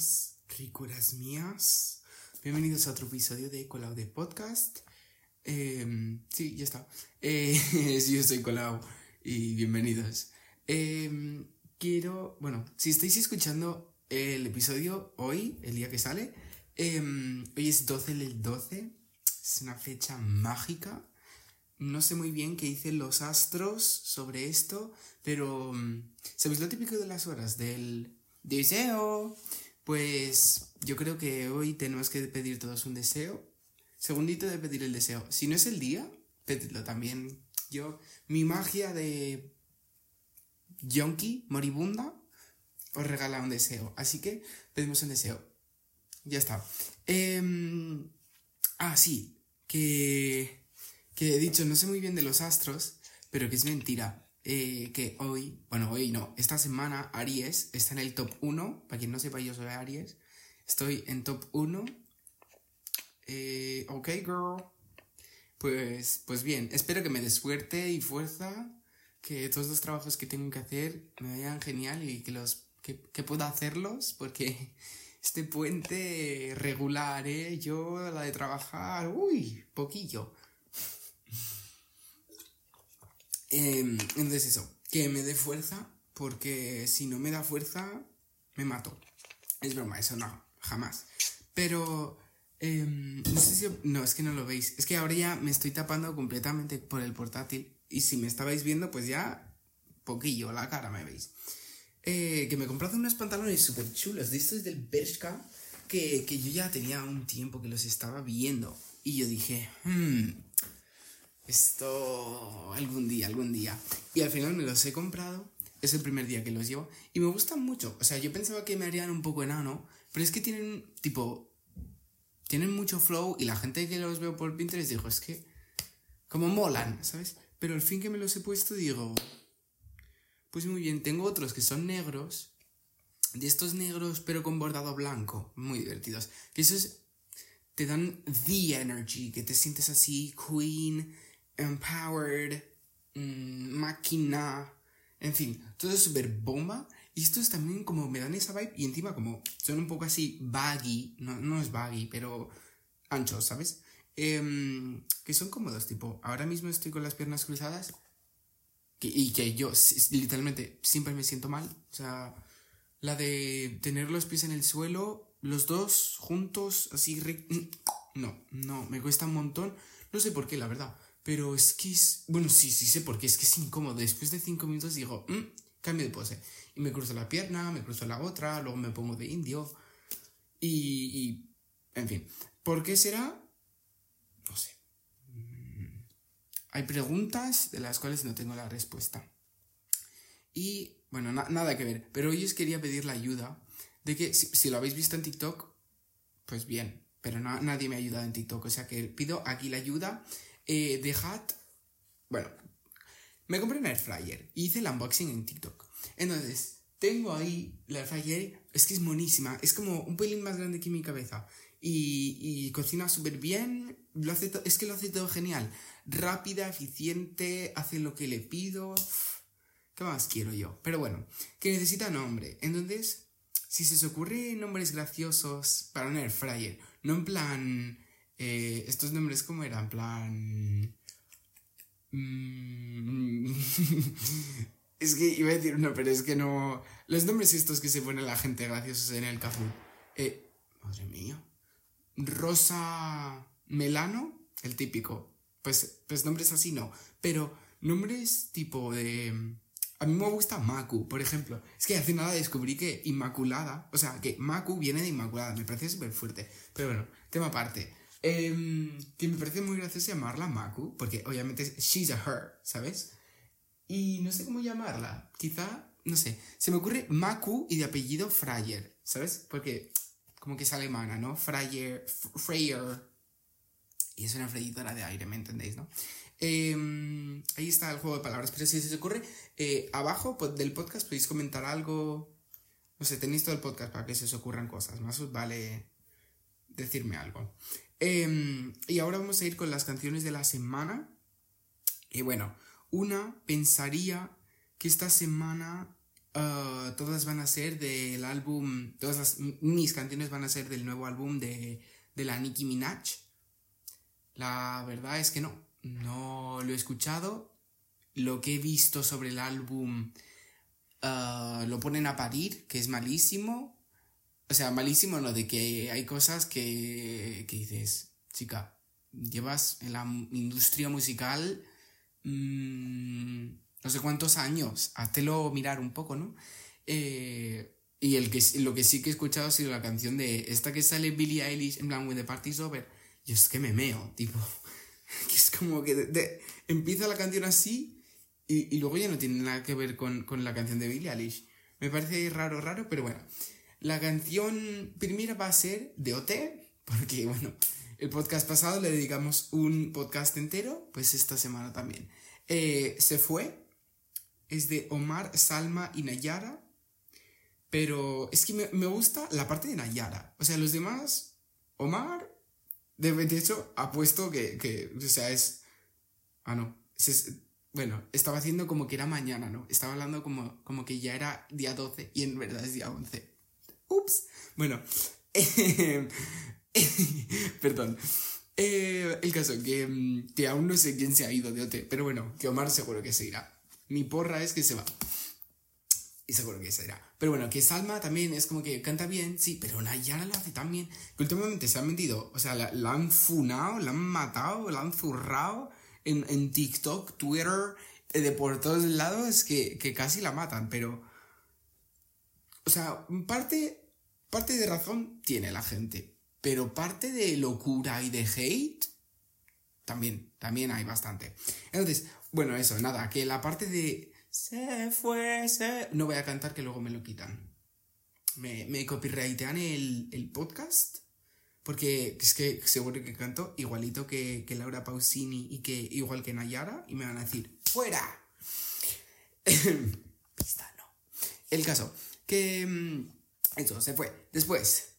buenas, ricuras mías. Bienvenidos a otro episodio de Colau de Podcast. Em, sí, ya está. Eh, yo soy Colau y bienvenidos. Em, quiero, bueno, si estáis escuchando el episodio hoy, el día que sale, em, hoy es 12 del 12, es una fecha mágica. No sé muy bien qué dicen los astros sobre esto, pero ¿sabéis lo típico de las horas? Del deseo. Pues yo creo que hoy tenemos que pedir todos un deseo. Segundito de pedir el deseo. Si no es el día, pedidlo también. Yo, mi magia de yonki, moribunda, os regala un deseo. Así que pedimos un deseo. Ya está. Em, ah, sí. Que, que he dicho, no sé muy bien de los astros, pero que es mentira. Eh, que hoy, bueno, hoy no, esta semana Aries está en el top 1. Para quien no sepa, yo soy Aries. Estoy en top 1. Eh, ok, girl. Pues, pues bien, espero que me dé suerte y fuerza. Que todos los trabajos que tengo que hacer me vayan genial y que, los, que, que pueda hacerlos. Porque este puente regular, ¿eh? Yo, la de trabajar, uy, poquillo. Em, entonces eso, que me dé fuerza, porque si no me da fuerza, me mato. Es broma, eso no, jamás. Pero, em, no sé si... No, es que no lo veis. Es que ahora ya me estoy tapando completamente por el portátil. Y si me estabais viendo, pues ya poquillo, la cara me veis. Eh, que me he comprado unos pantalones súper chulos de estos del Bershka que, que yo ya tenía un tiempo que los estaba viendo. Y yo dije, hmm, esto algún día, algún día. Y al final me los he comprado. Es el primer día que los llevo. Y me gustan mucho. O sea, yo pensaba que me harían un poco enano. Pero es que tienen, tipo, tienen mucho flow. Y la gente que los veo por Pinterest digo, es que, como molan, ¿sabes? Pero al fin que me los he puesto, digo, pues muy bien. Tengo otros que son negros. De estos negros, pero con bordado blanco. Muy divertidos. Que esos te dan the energy. Que te sientes así, queen empowered, mm, máquina, en fin, todo es súper bomba. Y estos también como me dan esa vibe y encima como son un poco así baggy, no, no es baggy, pero anchos, ¿sabes? Em, que son cómodos, tipo, ahora mismo estoy con las piernas cruzadas y que yo literalmente siempre me siento mal. O sea, la de tener los pies en el suelo, los dos juntos, así... No, no, me cuesta un montón. No sé por qué, la verdad. Pero es que es. Bueno, sí, sí sé porque es que es incómodo. Después de cinco minutos digo, mm, cambio de pose. Y me cruzo la pierna, me cruzo la otra, luego me pongo de indio. Y. en fin. ¿Por qué será? No sé. Hay preguntas de las cuales no tengo la respuesta. Y. Bueno, nada que ver. Pero hoy os quería pedir la ayuda de que, si, lo habéis visto en TikTok, pues bien. Pero nadie me ha ayudado en TikTok. O sea que pido aquí la ayuda eh, dejad. Bueno, me compré un air fryer y hice el unboxing en TikTok. Entonces, tengo ahí la air fryer, es que es monísima, es como un pelín más grande que mi cabeza. Y, y cocina súper bien, lo hace es que lo hace todo genial. Rápida, eficiente, hace lo que le pido. ¿Qué más quiero yo? Pero bueno, que necesita nombre. Entonces, si se os ocurre nombres graciosos para un air fryer, no en plan eh, estos nombres, ¿cómo eran? Plan. Mm, es que iba a decir no, pero es que no. Los nombres estos que se pone la gente graciosos en el café. Eh, madre mía. Rosa Melano, el típico. Pues, pues nombres así no. Pero nombres tipo de. A mí me gusta Maku, por ejemplo. Es que hace nada descubrí que Inmaculada, o sea, que Maku viene de Inmaculada, me parece súper fuerte. Pero bueno, tema aparte. Em, que me parece muy gracioso llamarla Maku, porque obviamente es she's a her, ¿sabes? Y no sé cómo llamarla. Quizá, no sé. Se me ocurre Maku y de apellido Freyer, ¿sabes? Porque como que es alemana, ¿no? Freyer, Freyer. Y es una freidora de aire, ¿me entendéis, no? Em, ahí está el juego de palabras. Pero si se os ocurre, eh, abajo del podcast podéis comentar algo. No sé, tenéis todo el podcast para que se os ocurran cosas. Más os vale decirme algo. Em, y ahora vamos a ir con las canciones de la semana. Y bueno, una pensaría que esta semana ah, todas van a ser del álbum, todas las, mis canciones van a ser del nuevo álbum de, de la Nicki Minaj. La verdad es que no, no lo he escuchado. Lo que he visto sobre el álbum ah, lo ponen a parir, que es malísimo. O sea, malísimo no, de que hay cosas que, que dices, chica, llevas en la industria musical mm, no sé cuántos años, háztelo mirar un poco, ¿no? Eh, y el que, lo que sí que he escuchado ha sido la canción de esta que sale Billie Eilish en plan When the Party's Over. Y es que me meo, tipo. Que es como que empieza la canción así y, y, luego ya no tiene nada que ver con, con la canción de Billie Eilish. Me parece raro, raro, pero bueno. La canción primera va a ser de OT, porque bueno, el podcast pasado le dedicamos un podcast entero, pues esta semana también. Eh, se fue, es de Omar, Salma y Nayara, pero es que me, gusta la parte de Nayara. O sea, los demás, Omar, de, de hecho, ha puesto que, que, o sea, es... Ah, no. bueno, estaba haciendo como que era mañana, ¿no? Estaba hablando como, como que ya era día 12 y en verdad es día 11. Ups. Bueno, Perdón. Eh, el caso, que, mm, que aún no sé quién se ha ido de OT, pero bueno, que Omar seguro que se irá. Mi porra es que se va. Y seguro que se irá. Pero bueno, que Salma también es como que canta bien, sí, pero Nayara lo hace tan bien que últimamente se ha metido, o sea, la, han funado, la han matado, la han zurrado en, en TikTok, Twitter, eh, de por todos lados que, que casi la matan, pero... O sea, parte, parte de razón tiene la gente. Pero parte de locura y de hate, también, también hay bastante. Entonces, bueno, eso, nada, que la parte de se fue, se... No voy a cantar que luego me lo quitan. Me, me copyrightean el, podcast. Porque es que seguro que canto igualito que, que, Laura Pausini y que igual que Nayara. Y me van a decir, ¡fuera! Pista, no. El caso, que... Se fue. Después,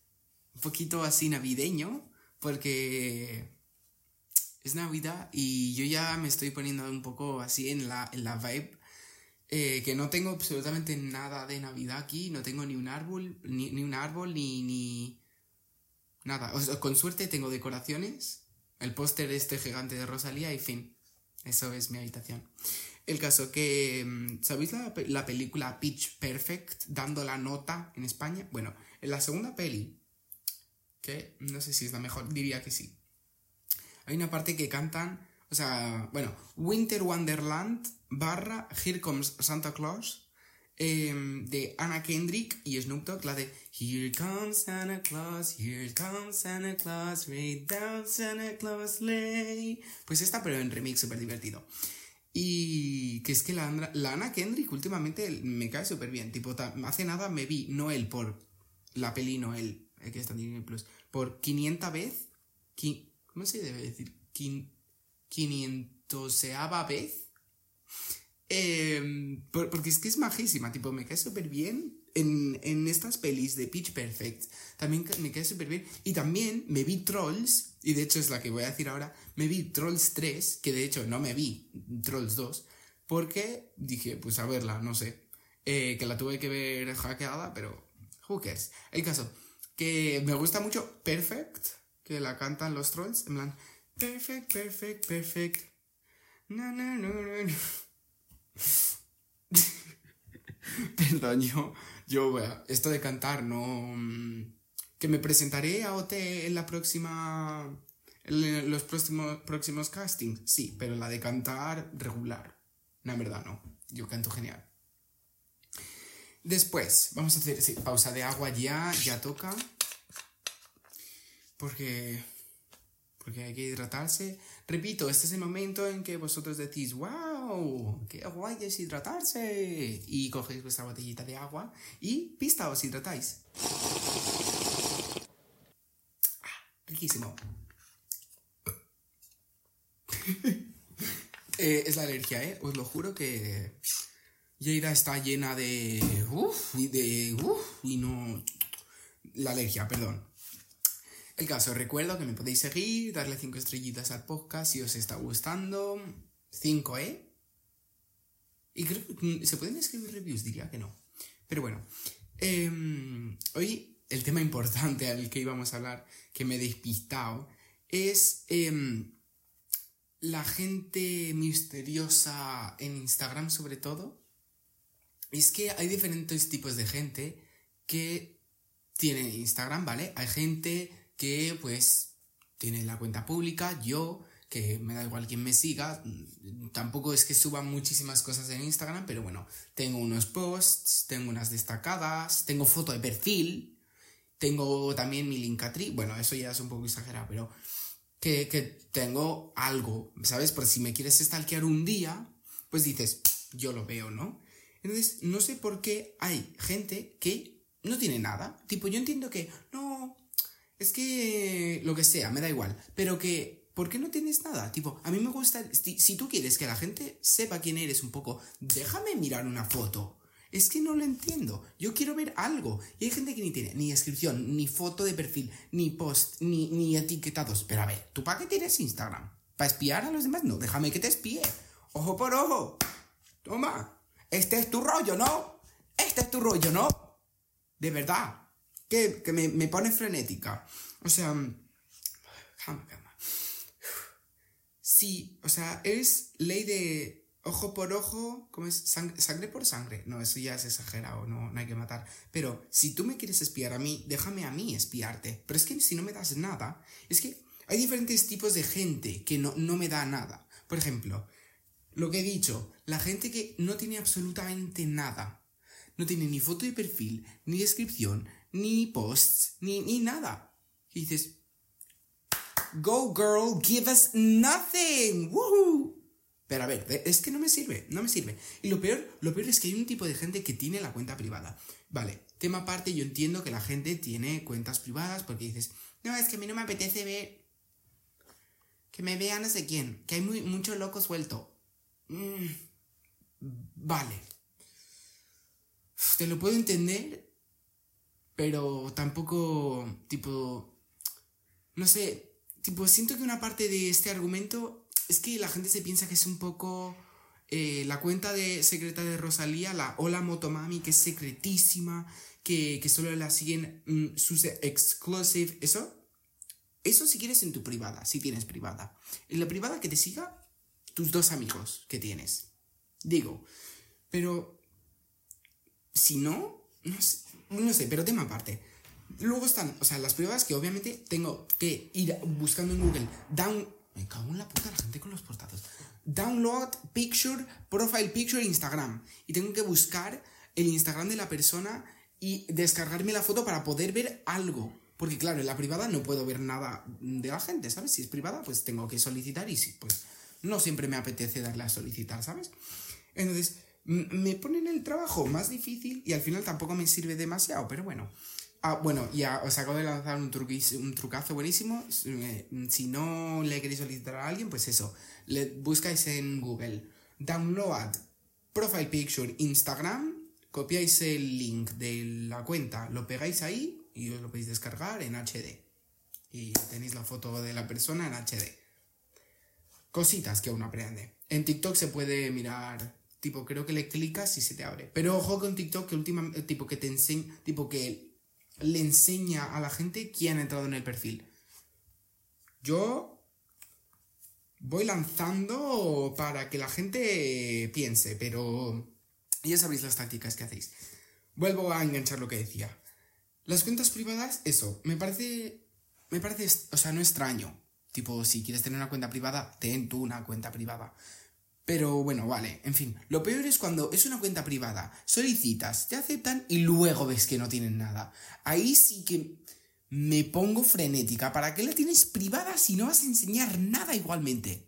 un poquito así navideño, porque es Navidad y yo ya me estoy poniendo un poco así en la, en la vibe. Eh, que no tengo absolutamente nada de Navidad aquí, no tengo ni un árbol, ni, un árbol, ni, ni nada. con suerte tengo decoraciones, el póster este gigante de Rosalía y fin. Eso es mi habitación. El caso que, mm, ¿sabéis la, la película Pitch Perfect dando la nota en España? Bueno, en la segunda peli que no sé si es la mejor, diría que sí. Hay una parte que cantan, o sea, bueno, Winter Wonderland barra Here Comes Santa Claus em, de Anna Kendrick y Snoop Dogg, la de Here comes Santa Claus, here comes Santa Claus, way down Santa Claus lay. Pues esta, pero en remix súper divertido. Y que es que la, Anna Kendrick últimamente me cae súper bien. Tipo, hace nada me vi Noel por la peli Noel que está en Plus, por 500 veces, ¿cómo se debe decir? 500 vez. Eh, porque es que es majísima, tipo, me cae súper bien en, en, estas pelis de Pitch Perfect. También me cae súper bien. Y también me vi Trolls, y de hecho es la que voy a decir ahora, me vi Trolls 3, que de hecho no me vi Trolls 2, porque dije, pues a verla, no sé. Eh, que la tuve que ver hackeada, pero cares. El caso, que me gusta mucho Perfect, que la cantan los trolls, en plan, Perfect, perfect, perfect. No, no, no, no. Perdón, yo, yo, esto de cantar, no... Mm, que me presentaré a OT en la próxima... En los próximos, próximos castings, sí, pero la de cantar regular. No, en verdad no. Yo canto genial. Después, vamos a hacer sí, pausa de agua ya, ya toca. Porque, porque hay que hidratarse. Repito, este es el momento en que vosotros decís, wow, qué guay es hidratarse. Y cogéis vuestra botellita de agua y pista os hidratáis. Ah, riquísimo. Eh, es la alergia, ¿eh? Os lo juro que Lleida está llena de... Uf, y de... Uf, y no... La alergia, perdón. El caso, recuerdo que me podéis seguir, darle 5 estrellitas al podcast si os está gustando. 5, ¿eh? Y creo que se pueden escribir reviews, diría que no. Pero bueno, em, hoy el tema importante al que íbamos a hablar, que me he despistado, es em, la gente misteriosa en Instagram sobre todo. Es que hay diferentes tipos de gente que tiene Instagram, ¿vale? Hay gente que pues tiene la cuenta pública, yo, que me da igual quien me siga, tampoco es que suba muchísimas cosas en Instagram, pero bueno, tengo unos posts, tengo unas destacadas, tengo foto de perfil, tengo también mi Linktree, bueno, eso ya es un poco exagerado, pero que, que tengo algo, ¿sabes? Por si me quieres stalkear un día, pues dices, yo lo veo, ¿no? Entonces, no sé por qué hay gente que no tiene nada. Tipo, yo entiendo que, no, es que lo que sea, me da igual, pero que, ¿por qué no tienes nada? Tipo, a mí me gusta, si, tú quieres que la gente sepa quién eres un poco, déjame mirar una foto. Es que no lo entiendo. Yo quiero ver algo. Y hay gente que ni tiene ni descripción, ni foto de perfil, ni post, ni, ni etiquetados. Pero a ver, ¿tú para qué tienes Instagram? ¿Para espiar a los demás? No, déjame que te espíe. Ojo por ojo. Toma. Este es tu rollo, ¿no? Este es tu rollo, ¿no? De verdad. Que, me, me, pone frenética. O sea... Calma, calma. Sí, o sea, es ley de ojo por ojo, ¿cómo es? Sangre, por sangre. No, eso ya es exagerado, no, no hay que matar. Pero si tú me quieres espiar a mí, déjame a mí espiarte. Pero es que si no me das nada, es que hay diferentes tipos de gente que no, no me da nada. Por ejemplo, lo que he dicho, la gente que no tiene absolutamente nada. No tiene ni foto de perfil, ni descripción, ni posts, ni, ni nada. Y dices, Go girl, give us nothing. Woohoo. Pero a ver, es que no me sirve, no me sirve. Y lo peor, lo peor es que hay un tipo de gente que tiene la cuenta privada. Vale, tema aparte, yo entiendo que la gente tiene cuentas privadas porque dices, no, es que a mí no me apetece ver que me vea no sé quién, que hay muy, mucho loco suelto. Mm, vale. Te lo puedo entender, pero tampoco, tipo, no sé, tipo, siento que una parte de este argumento es que la gente se piensa que es un poco eh, la cuenta de secreta de Rosalía, la Hola Motomami, que es secretísima, que, que solo la siguen mm, sus exclusive. Eso, eso si quieres en tu privada, si tienes privada. En la privada que te siga tus dos amigos que tienes. Digo, pero si no, no sé, no sé pero tema aparte. Luego están, o sea, las pruebas que obviamente tengo que ir buscando en Google. Down, me cago en la puta la gente con los portados. Download picture, profile picture Instagram. Y tengo que buscar el Instagram de la persona y descargarme la foto para poder ver algo. Porque claro, en la privada no puedo ver nada de la gente, ¿sabes? Si es privada, pues tengo que solicitar y sí, pues no siempre me apetece darle a solicitar, ¿sabes? Entonces, me ponen el trabajo más difícil y al final tampoco me sirve demasiado, pero bueno. Ah, bueno, ya os acabo de lanzar un, un trucazo buenísimo. Eh, si no le queréis solicitar a alguien, pues eso. Le buscáis en Google. Download Profile Picture Instagram. Copiáis el link de la cuenta. Lo pegáis ahí y os lo podéis descargar en HD. Y tenéis la foto de la persona en HD. Cositas que uno aprende. En TikTok se puede mirar. Tipo, creo que le clicas y se te abre. Pero ojo con TikTok que última, tipo que te enseña. Tipo que le enseña a la gente quién ha entrado en el perfil. Yo voy lanzando para que la gente piense, pero ya sabéis las tácticas que hacéis. Vuelvo a enganchar lo que decía. Las cuentas privadas, eso, me parece, me parece, o sea, no extraño. Tipo, si quieres tener una cuenta privada, ten tú una cuenta privada. Pero bueno, vale, en fin. Lo peor es cuando es una cuenta privada, solicitas, te aceptan y luego ves que no tienen nada. Ahí sí que me pongo frenética. ¿Para qué la tienes privada si no vas a enseñar nada igualmente?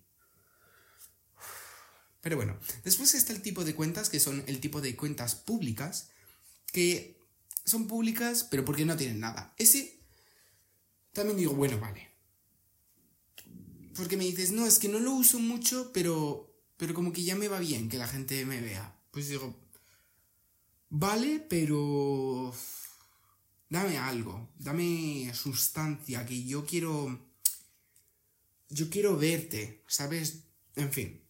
Pero bueno, después está el tipo de cuentas que son el tipo de cuentas públicas que son públicas pero porque no tienen nada. Ese también digo, bueno, vale. Porque me dices, no, es que no lo uso mucho, pero pero como que ya me va bien que la gente me vea. Pues digo, vale, pero dame algo, dame sustancia, que yo quiero, yo quiero verte, ¿sabes? En fin.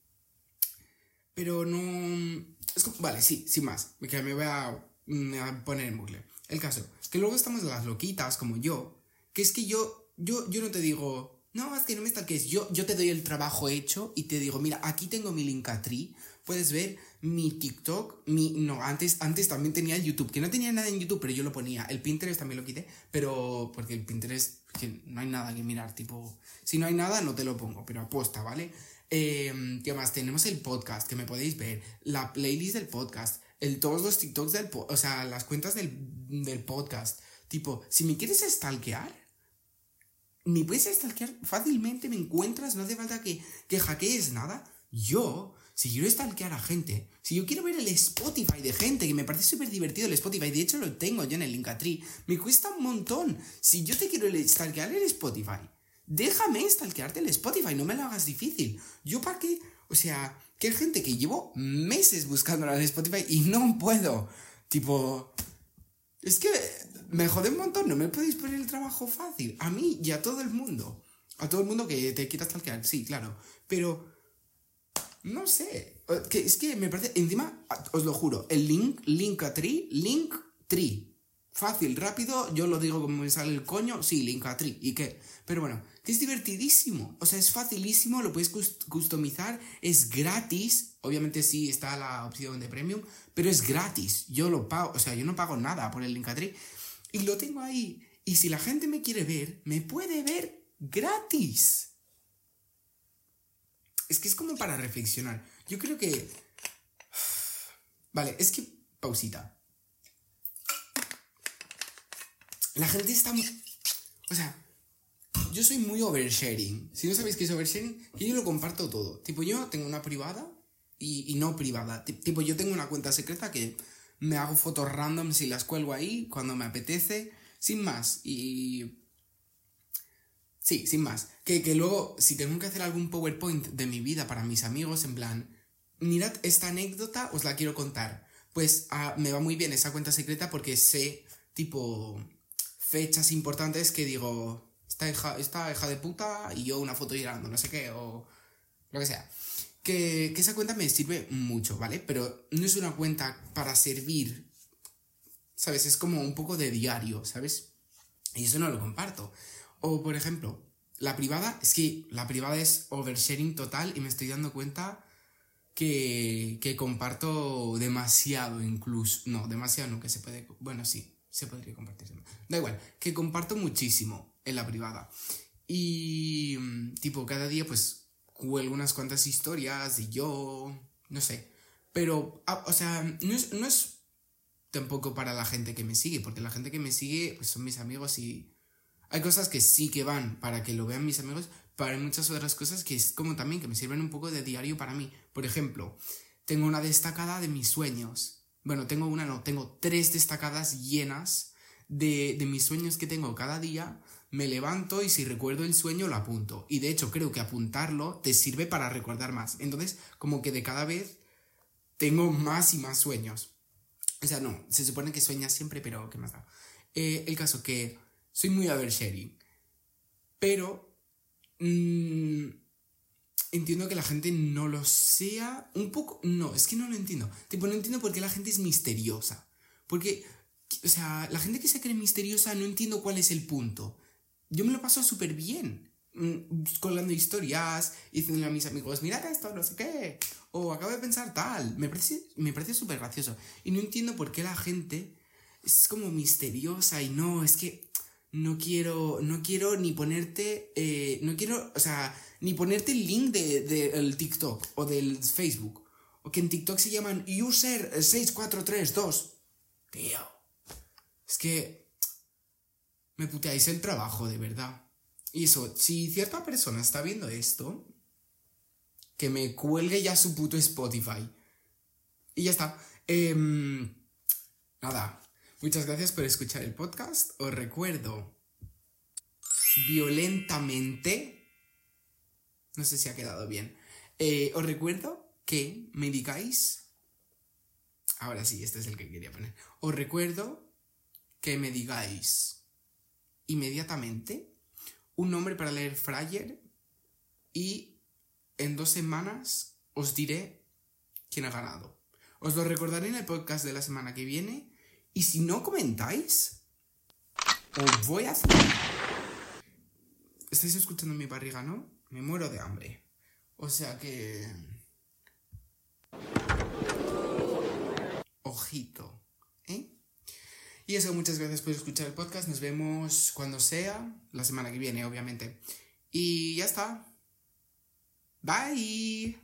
Pero no, Es como, vale, sí, sin más. Me voy a, poner en bucle. El caso, que luego estamos las loquitas como yo, que es que yo, yo, yo no te digo, no, es que no me stalkees. Yo, yo te doy el trabajo hecho y te digo, mira, aquí tengo mi Linktree. Puedes ver mi TikTok, mi... No, antes, antes también tenía YouTube, que no tenía nada en YouTube, pero yo lo ponía. El Pinterest también lo quité, pero... Porque el Pinterest, que no hay nada que mirar, tipo... Si no hay nada, no te lo pongo, pero aposta, ¿vale? Eh, ¿Qué más? Tenemos el podcast, que me podéis ver. La playlist del podcast. El, todos los TikToks del... O sea, las cuentas del, del podcast. Tipo, si me quieres stalkear me puedes stalkear fácilmente, me encuentras, no hace falta que, que hackees nada. Yo, si quiero stalkear a gente, si yo quiero ver el Spotify de gente, que me parece súper divertido el Spotify, de hecho lo tengo yo en el Linktree, me cuesta un montón. Si yo te quiero stalkear el Spotify, déjame stalkearte el Spotify, no me lo hagas difícil. Yo para qué, o sea, que hay gente que llevo meses buscando en Spotify y no puedo. Tipo, es que me jode un montón, no me podéis poner el trabajo fácil. A mí y a todo el mundo. A todo el mundo que te quiera stalkear, sí, claro. Pero, no sé. Que es que me parece, encima, os lo juro, el link, link a tree, link tree. Fácil, rápido, yo lo digo como me sale el coño, sí, link a tree. ¿Y qué? Pero bueno, que es divertidísimo. O sea, es facilísimo, lo puedes customizar, es gratis. Obviamente sí está la opción de premium, pero es gratis. Yo lo pago, o sea, yo no pago nada por el Linktree. Y lo tengo ahí. Y si la gente me quiere ver, me puede ver gratis. Es que es como para reflexionar. Yo creo que... Vale, es que... Pausita. La gente está... O sea, yo soy muy oversharing. Si no sabéis qué es oversharing, yo lo comparto todo. Tipo, yo tengo una privada y, no privada. Tipo, yo tengo una cuenta secreta que me hago fotos random y las cuelgo ahí cuando me apetece, sin más. Y... Sí, sin más. Que, luego, si tengo que hacer algún PowerPoint de mi vida para mis amigos, en plan, mirad esta anécdota, os la quiero contar. Pues ah, me va muy bien esa cuenta secreta porque sé, tipo, fechas importantes que digo, esta hija, esta hija de puta y yo una foto llorando, no sé qué, o lo que sea que, esa cuenta me sirve mucho, ¿vale? Pero no es una cuenta para servir, ¿sabes? Es como un poco de diario, ¿sabes? Y eso no lo comparto. O, por ejemplo, la privada, es que la privada es oversharing total y me estoy dando cuenta que, que comparto demasiado incluso. No, demasiado no, que se puede... Bueno, sí, se podría compartir. Da igual, que comparto muchísimo en la privada. Y tipo, cada día pues cuelgo unas cuantas historias y yo, no sé. Pero, ah, o sea, no es, no es tampoco para la gente que me sigue, porque la gente que me sigue pues son mis amigos y hay cosas que sí que van para que lo vean mis amigos, pero hay muchas otras cosas que es como también que me sirven un poco de diario para mí. Por ejemplo, tengo una destacada de mis sueños. Bueno, tengo una, no, tengo tres destacadas llenas de, de mis sueños que tengo cada día me levanto y si recuerdo el sueño lo apunto. Y de hecho creo que apuntarlo te sirve para recordar más. Entonces, como que de cada vez tengo más y más sueños. O sea, no, se supone que sueñas siempre, pero ¿qué más da? Eh, el caso que soy muy oversharing. Pero mm, entiendo que la gente no lo sea. Un poco. No, es que no lo entiendo. Tipo, no entiendo por qué la gente es misteriosa. Porque, o sea, la gente que se cree misteriosa no entiendo cuál es el punto yo me lo paso súper bien. Mm, colgando historias, diciéndole a mis amigos, mirad esto, no sé qué. O acabo de pensar tal. Me parece, me parece súper gracioso. Y no entiendo por qué la gente es como misteriosa y no, es que no quiero, no quiero ni ponerte, eh, no quiero, o sea, ni ponerte el link del de, TikTok o del Facebook. O que en TikTok se llaman user 6432. Tío. Es que me puteáis el trabajo, de verdad. Y eso, si cierta persona está viendo esto, que me cuelgue ya su puto Spotify. Y ya está. Em, nada. Muchas gracias por escuchar el podcast. Os recuerdo violentamente. No sé si ha quedado bien. Eh, os recuerdo que me digáis. Ahora sí, este es el que quería poner. Os recuerdo que me digáis inmediatamente un nombre para leer Fryer y en dos semanas os diré quién ha ganado. Os lo recordaré en el podcast de la semana que viene. Y si no comentáis, os voy a hacer... Estáis escuchando mi barriga, ¿no? Me muero de hambre. O sea que... Ojito. ¿Eh? Y eso, muchas gracias por escuchar el podcast. Nos vemos cuando sea, la semana que viene, obviamente. Y ya está. Bye.